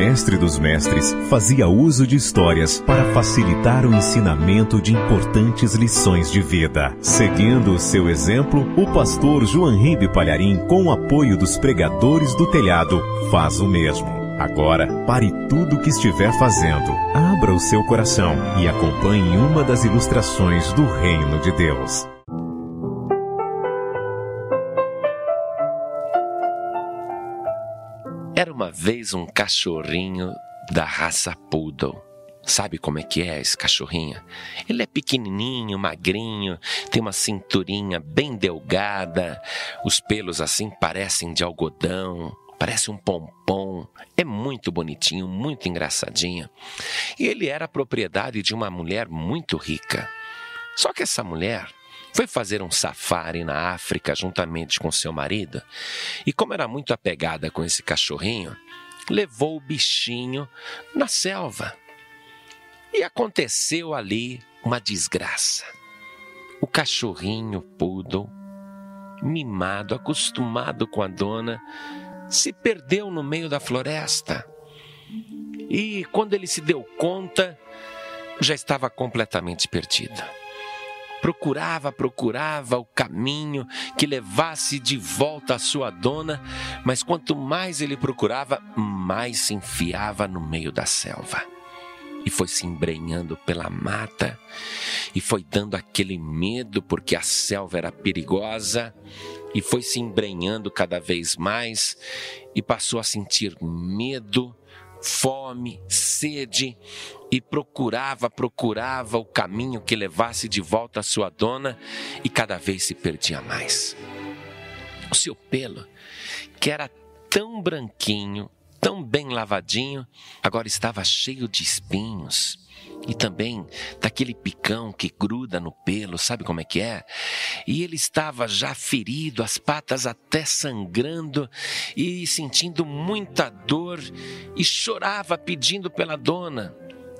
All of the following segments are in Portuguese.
mestre dos mestres fazia uso de histórias para facilitar o ensinamento de importantes lições de vida. Seguindo o seu exemplo, o pastor João Ribe Palharim, com o apoio dos pregadores do telhado, faz o mesmo. Agora, pare tudo o que estiver fazendo, abra o seu coração e acompanhe uma das ilustrações do Reino de Deus. Era uma vez um cachorrinho da raça Poodle. Sabe como é que é esse cachorrinho? Ele é pequenininho, magrinho, tem uma cinturinha bem delgada, os pelos assim parecem de algodão, parece um pompom. É muito bonitinho, muito engraçadinho. E ele era propriedade de uma mulher muito rica. Só que essa mulher foi fazer um safari na África juntamente com seu marido e, como era muito apegada com esse cachorrinho, levou o bichinho na selva. E aconteceu ali uma desgraça. O cachorrinho poodle, mimado, acostumado com a dona, se perdeu no meio da floresta. E quando ele se deu conta, já estava completamente perdido procurava, procurava o caminho que levasse de volta a sua dona, mas quanto mais ele procurava, mais se enfiava no meio da selva. E foi se embrenhando pela mata, e foi dando aquele medo porque a selva era perigosa, e foi se embrenhando cada vez mais, e passou a sentir medo fome, sede, e procurava, procurava o caminho que levasse de volta a sua dona e cada vez se perdia mais. O seu pelo, que era tão branquinho, tão bem lavadinho, agora estava cheio de espinhos e também daquele picão que gruda no pelo, sabe como é que é? E ele estava já ferido, as patas até sangrando e sentindo muita dor e chorava pedindo pela dona.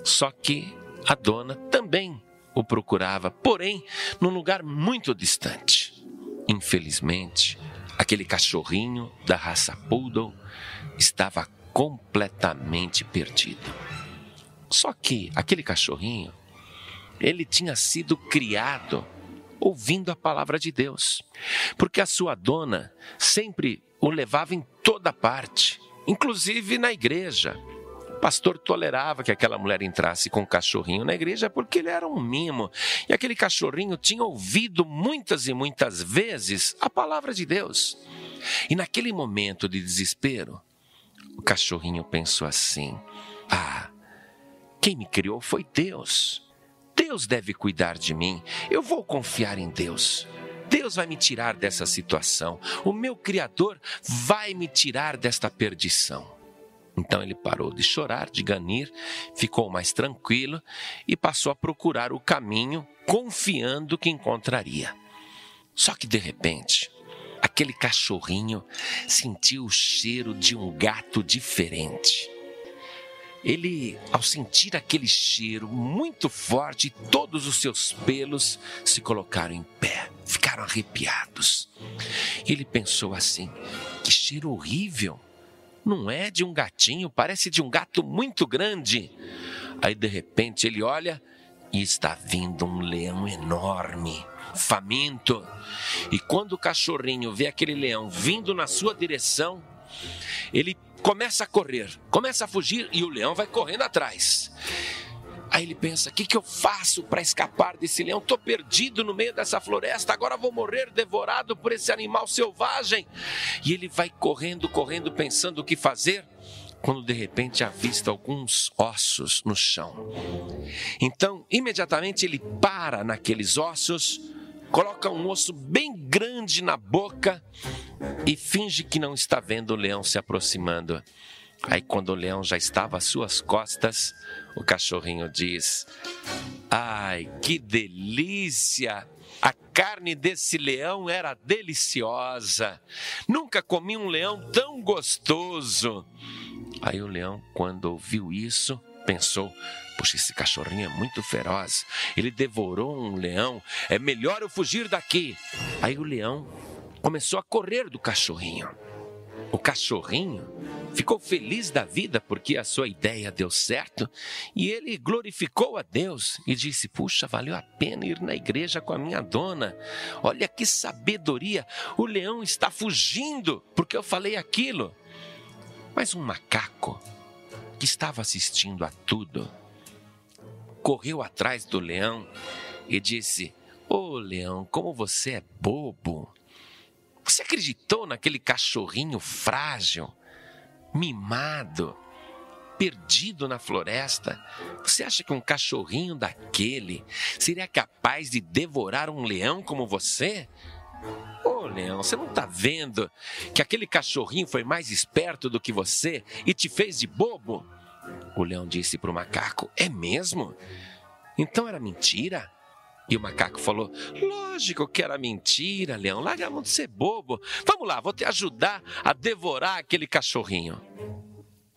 Só que a dona também o procurava, porém num lugar muito distante. Infelizmente, aquele cachorrinho da raça poodle estava completamente perdido. Só que aquele cachorrinho, ele tinha sido criado ouvindo a palavra de Deus, porque a sua dona sempre o levava em toda parte, inclusive na igreja. O pastor tolerava que aquela mulher entrasse com o cachorrinho na igreja porque ele era um mimo. E aquele cachorrinho tinha ouvido muitas e muitas vezes a palavra de Deus. E naquele momento de desespero, o cachorrinho pensou assim: Ah, quem me criou foi Deus. Deus deve cuidar de mim. Eu vou confiar em Deus. Deus vai me tirar dessa situação. O meu Criador vai me tirar desta perdição. Então ele parou de chorar, de ganir, ficou mais tranquilo e passou a procurar o caminho, confiando que encontraria. Só que de repente, aquele cachorrinho sentiu o cheiro de um gato diferente. Ele, ao sentir aquele cheiro muito forte, todos os seus pelos se colocaram em pé, ficaram arrepiados. Ele pensou assim: que cheiro horrível! Não é de um gatinho, parece de um gato muito grande. Aí de repente ele olha e está vindo um leão enorme, faminto. E quando o cachorrinho vê aquele leão vindo na sua direção, ele começa a correr, começa a fugir e o leão vai correndo atrás. Aí ele pensa: o que, que eu faço para escapar desse leão? Estou perdido no meio dessa floresta, agora vou morrer devorado por esse animal selvagem. E ele vai correndo, correndo, pensando o que fazer, quando de repente avista alguns ossos no chão. Então, imediatamente ele para naqueles ossos coloca um osso bem grande na boca e finge que não está vendo o leão se aproximando. Aí, quando o leão já estava às suas costas, o cachorrinho diz: Ai, que delícia! A carne desse leão era deliciosa. Nunca comi um leão tão gostoso. Aí o leão, quando ouviu isso, pensou: Poxa, esse cachorrinho é muito feroz. Ele devorou um leão. É melhor eu fugir daqui. Aí o leão começou a correr do cachorrinho. O cachorrinho ficou feliz da vida porque a sua ideia deu certo e ele glorificou a Deus e disse: Puxa, valeu a pena ir na igreja com a minha dona. Olha que sabedoria! O leão está fugindo porque eu falei aquilo. Mas um macaco que estava assistindo a tudo correu atrás do leão e disse: Ô oh, leão, como você é bobo! Você acreditou naquele cachorrinho frágil, mimado, perdido na floresta? Você acha que um cachorrinho daquele seria capaz de devorar um leão como você? Ô oh, leão, você não está vendo que aquele cachorrinho foi mais esperto do que você e te fez de bobo? O leão disse para o macaco: É mesmo? Então era mentira? E o macaco falou: Lógico que era mentira, leão. Larga a mão de ser bobo. Vamos lá, vou te ajudar a devorar aquele cachorrinho.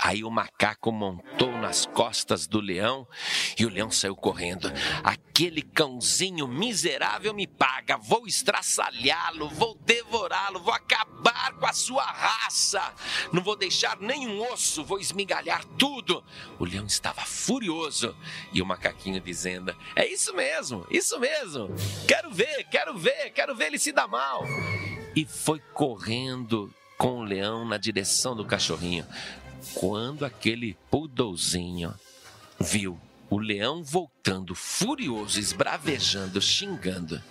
Aí o macaco montou nas costas do leão e o leão saiu correndo. Aquele cãozinho miserável me paga. Vou estraçalhá-lo, vou devorá-lo, vou acabar com a sua raça. Não vou deixar nenhum osso, vou esmigalhar tudo. O leão estava furioso e o macaquinho dizendo: É isso mesmo, isso mesmo. Quero ver, quero ver, quero ver ele se dar mal. E foi correndo com o leão na direção do cachorrinho. Quando aquele poodlezinho viu o leão voltando furioso, esbravejando, xingando,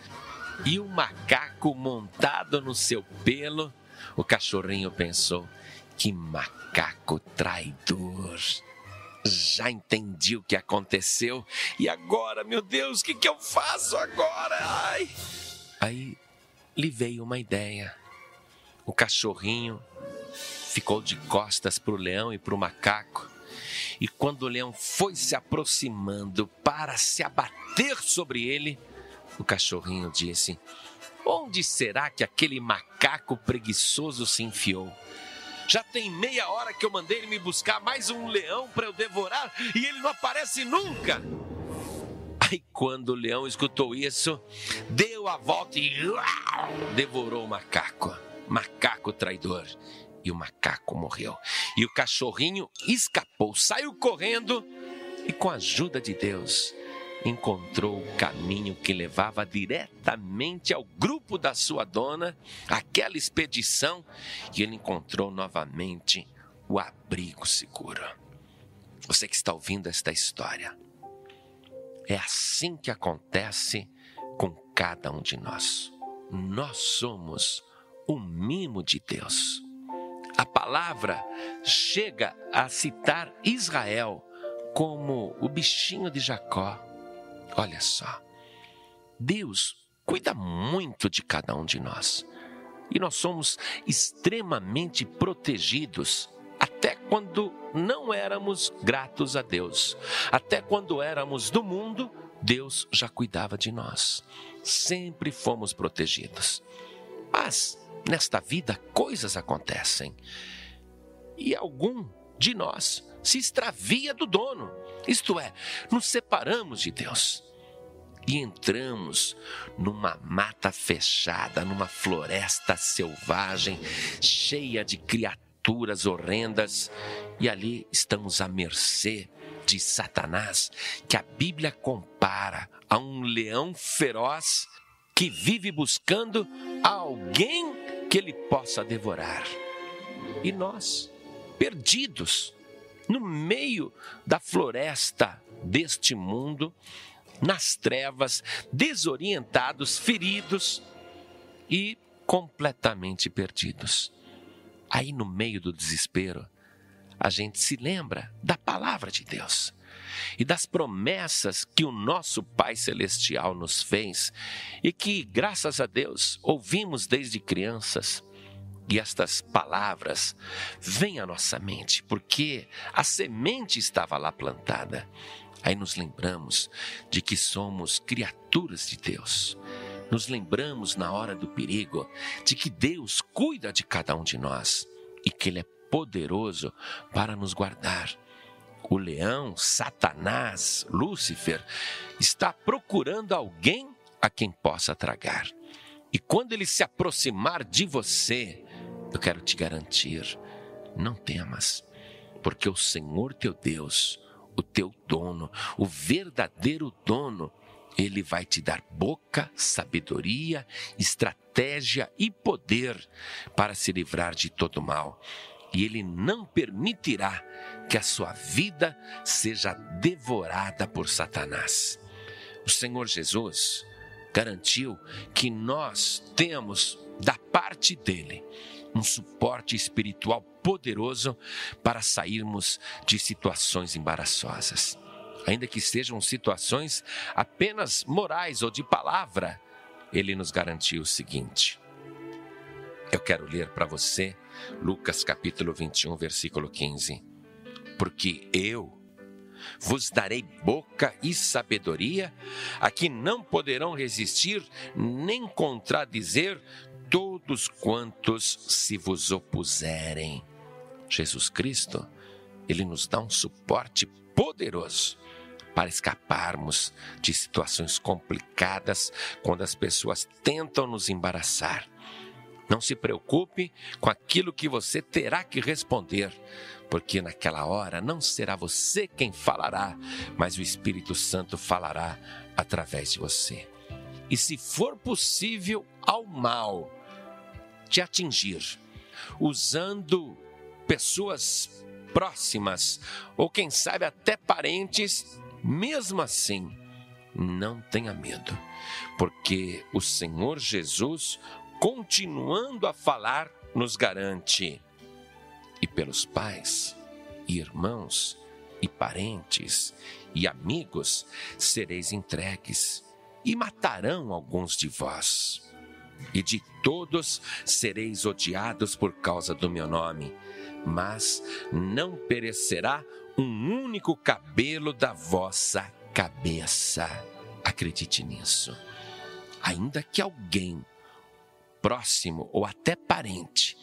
e o macaco montado no seu pelo, o cachorrinho pensou: que macaco traidor! Já entendi o que aconteceu e agora, meu Deus, o que, que eu faço agora? Ai. Aí lhe veio uma ideia. O cachorrinho ficou de costas para o leão e para o macaco. E quando o leão foi se aproximando para se abater sobre ele, o cachorrinho disse: Onde será que aquele macaco preguiçoso se enfiou? Já tem meia hora que eu mandei ele me buscar mais um leão para eu devorar e ele não aparece nunca. Aí, quando o leão escutou isso, deu a volta e devorou o macaco. Macaco traidor e o macaco morreu. E o cachorrinho escapou, saiu correndo e, com a ajuda de Deus, encontrou o caminho que levava diretamente ao grupo da sua dona, aquela expedição, e ele encontrou novamente o abrigo seguro. Você que está ouvindo esta história, é assim que acontece com cada um de nós. Nós somos o mimo de Deus a palavra chega a citar Israel como o bichinho de Jacó. Olha só, Deus cuida muito de cada um de nós e nós somos extremamente protegidos até quando não éramos gratos a Deus, até quando éramos do mundo, Deus já cuidava de nós. Sempre fomos protegidos. Mas Nesta vida, coisas acontecem. E algum de nós se extravia do dono, isto é, nos separamos de Deus e entramos numa mata fechada, numa floresta selvagem, cheia de criaturas horrendas, e ali estamos à mercê de Satanás, que a Bíblia compara a um leão feroz que vive buscando alguém que ele possa devorar. E nós, perdidos no meio da floresta deste mundo, nas trevas, desorientados, feridos e completamente perdidos. Aí, no meio do desespero, a gente se lembra da palavra de Deus e das promessas que o nosso Pai Celestial nos fez e que, graças a Deus, ouvimos desde crianças. E estas palavras vêm à nossa mente, porque a semente estava lá plantada. Aí nos lembramos de que somos criaturas de Deus. Nos lembramos na hora do perigo de que Deus cuida de cada um de nós e que Ele é poderoso para nos guardar o leão, Satanás, Lúcifer, está procurando alguém a quem possa tragar. E quando ele se aproximar de você, eu quero te garantir: não temas, porque o Senhor teu Deus, o teu dono, o verdadeiro dono, ele vai te dar boca, sabedoria, estratégia e poder para se livrar de todo mal. E ele não permitirá que a sua vida seja devorada por Satanás. O Senhor Jesus garantiu que nós temos da parte dele um suporte espiritual poderoso para sairmos de situações embaraçosas. Ainda que sejam situações apenas morais ou de palavra, ele nos garantiu o seguinte. Eu quero ler para você Lucas capítulo 21, versículo 15. Porque eu vos darei boca e sabedoria, a que não poderão resistir nem contradizer todos quantos se vos opuserem. Jesus Cristo, ele nos dá um suporte poderoso para escaparmos de situações complicadas quando as pessoas tentam nos embaraçar. Não se preocupe com aquilo que você terá que responder, porque naquela hora não será você quem falará, mas o Espírito Santo falará através de você. E se for possível ao mal, te atingir, usando pessoas próximas ou quem sabe até parentes, mesmo assim, não tenha medo, porque o Senhor Jesus, continuando a falar, nos garante. E pelos pais, e irmãos, e parentes, e amigos sereis entregues, e matarão alguns de vós e de todos sereis odiados por causa do meu nome, mas não perecerá um único cabelo da vossa cabeça. Acredite nisso. Ainda que alguém próximo ou até parente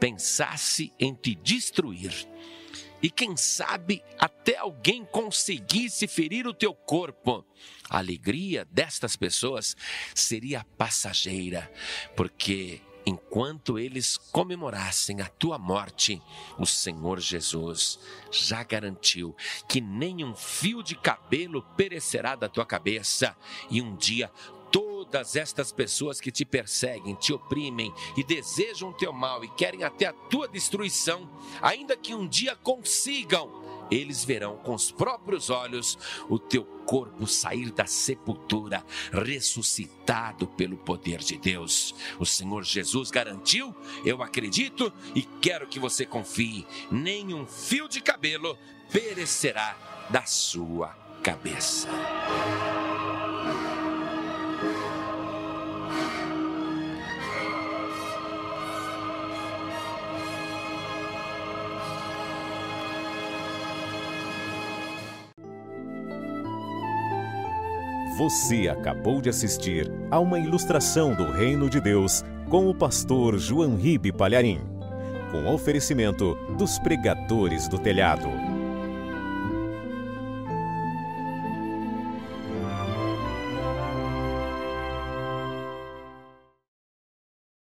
pensasse em te destruir, e quem sabe até alguém conseguisse ferir o teu corpo. A alegria destas pessoas seria passageira, porque enquanto eles comemorassem a tua morte, o Senhor Jesus já garantiu que nenhum fio de cabelo perecerá da tua cabeça, e um dia todas estas pessoas que te perseguem, te oprimem e desejam o teu mal e querem até a tua destruição, ainda que um dia consigam, eles verão com os próprios olhos o teu corpo sair da sepultura, ressuscitado pelo poder de Deus. O Senhor Jesus garantiu, eu acredito e quero que você confie: nenhum fio de cabelo perecerá da sua cabeça. Você acabou de assistir a uma ilustração do Reino de Deus com o pastor João Ribe Palharim, com oferecimento dos pregadores do telhado.